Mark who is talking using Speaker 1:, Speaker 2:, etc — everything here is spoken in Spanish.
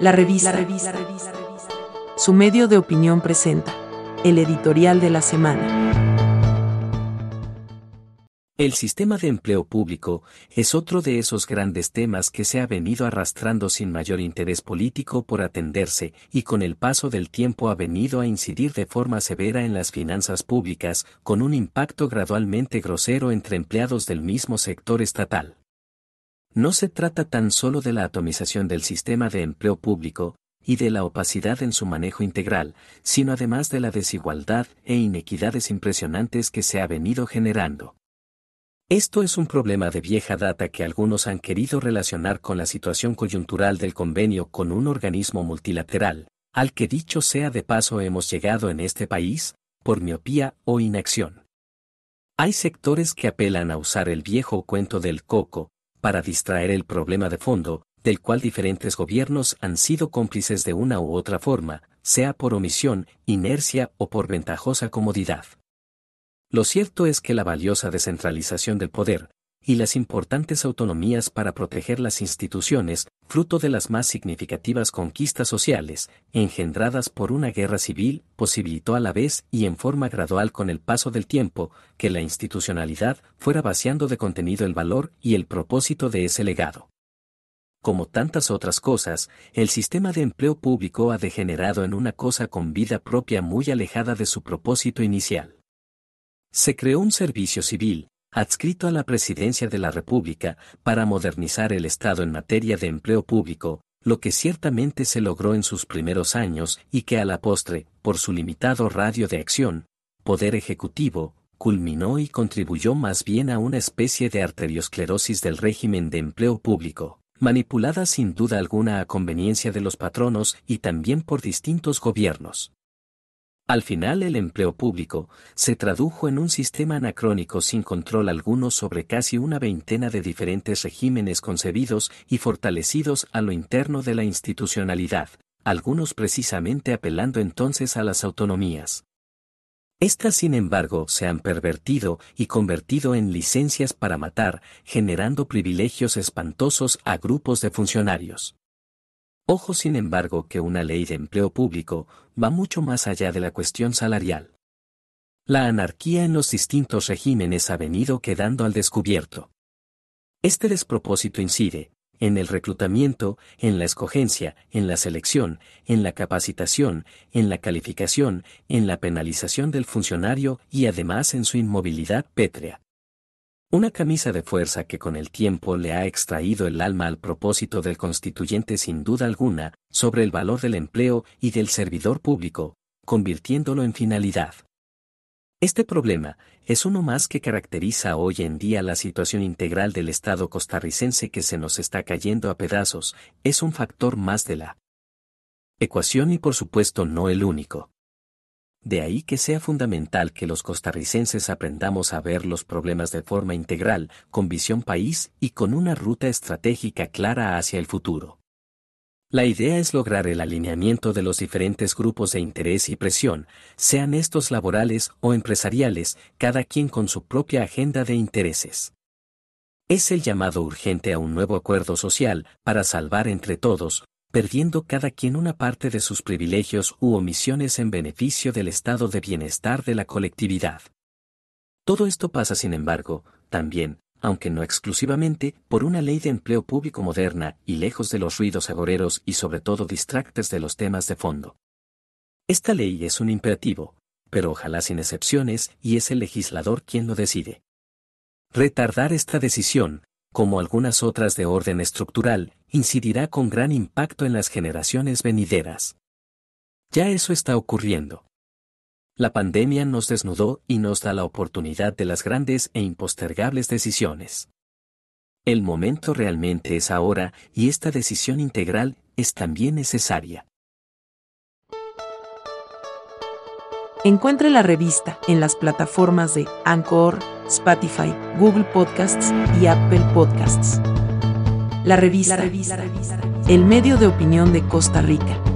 Speaker 1: La revista. Su medio de opinión presenta el editorial de la semana.
Speaker 2: El sistema de empleo público es otro de esos grandes temas que se ha venido arrastrando sin mayor interés político por atenderse y con el paso del tiempo ha venido a incidir de forma severa en las finanzas públicas, con un impacto gradualmente grosero entre empleados del mismo sector estatal. No se trata tan solo de la atomización del sistema de empleo público, y de la opacidad en su manejo integral, sino además de la desigualdad e inequidades impresionantes que se ha venido generando. Esto es un problema de vieja data que algunos han querido relacionar con la situación coyuntural del convenio con un organismo multilateral, al que dicho sea de paso hemos llegado en este país, por miopía o inacción. Hay sectores que apelan a usar el viejo cuento del coco, para distraer el problema de fondo, del cual diferentes gobiernos han sido cómplices de una u otra forma, sea por omisión, inercia o por ventajosa comodidad. Lo cierto es que la valiosa descentralización del poder, y las importantes autonomías para proteger las instituciones, fruto de las más significativas conquistas sociales, engendradas por una guerra civil, posibilitó a la vez y en forma gradual con el paso del tiempo, que la institucionalidad fuera vaciando de contenido el valor y el propósito de ese legado. Como tantas otras cosas, el sistema de empleo público ha degenerado en una cosa con vida propia muy alejada de su propósito inicial. Se creó un servicio civil, adscrito a la Presidencia de la República, para modernizar el Estado en materia de empleo público, lo que ciertamente se logró en sus primeros años y que a la postre, por su limitado radio de acción, poder ejecutivo, culminó y contribuyó más bien a una especie de arteriosclerosis del régimen de empleo público, manipulada sin duda alguna a conveniencia de los patronos y también por distintos gobiernos. Al final el empleo público se tradujo en un sistema anacrónico sin control alguno sobre casi una veintena de diferentes regímenes concebidos y fortalecidos a lo interno de la institucionalidad, algunos precisamente apelando entonces a las autonomías. Estas, sin embargo, se han pervertido y convertido en licencias para matar, generando privilegios espantosos a grupos de funcionarios. Ojo sin embargo que una ley de empleo público va mucho más allá de la cuestión salarial. La anarquía en los distintos regímenes ha venido quedando al descubierto. Este despropósito incide, en el reclutamiento, en la escogencia, en la selección, en la capacitación, en la calificación, en la penalización del funcionario y además en su inmovilidad pétrea. Una camisa de fuerza que con el tiempo le ha extraído el alma al propósito del constituyente sin duda alguna, sobre el valor del empleo y del servidor público, convirtiéndolo en finalidad. Este problema es uno más que caracteriza hoy en día la situación integral del Estado costarricense que se nos está cayendo a pedazos, es un factor más de la ecuación y por supuesto no el único. De ahí que sea fundamental que los costarricenses aprendamos a ver los problemas de forma integral, con visión país y con una ruta estratégica clara hacia el futuro. La idea es lograr el alineamiento de los diferentes grupos de interés y presión, sean estos laborales o empresariales, cada quien con su propia agenda de intereses. Es el llamado urgente a un nuevo acuerdo social para salvar entre todos, perdiendo cada quien una parte de sus privilegios u omisiones en beneficio del estado de bienestar de la colectividad. Todo esto pasa, sin embargo, también, aunque no exclusivamente, por una ley de empleo público moderna y lejos de los ruidos agoreros y sobre todo distractes de los temas de fondo. Esta ley es un imperativo, pero ojalá sin excepciones y es el legislador quien lo decide. Retardar esta decisión, como algunas otras de orden estructural, incidirá con gran impacto en las generaciones venideras. Ya eso está ocurriendo. La pandemia nos desnudó y nos da la oportunidad de las grandes e impostergables decisiones. El momento realmente es ahora y esta decisión integral es también necesaria.
Speaker 1: Encuentre la revista en las plataformas de Anchor, Spotify, Google Podcasts y Apple Podcasts. La revista, el medio de opinión de Costa Rica.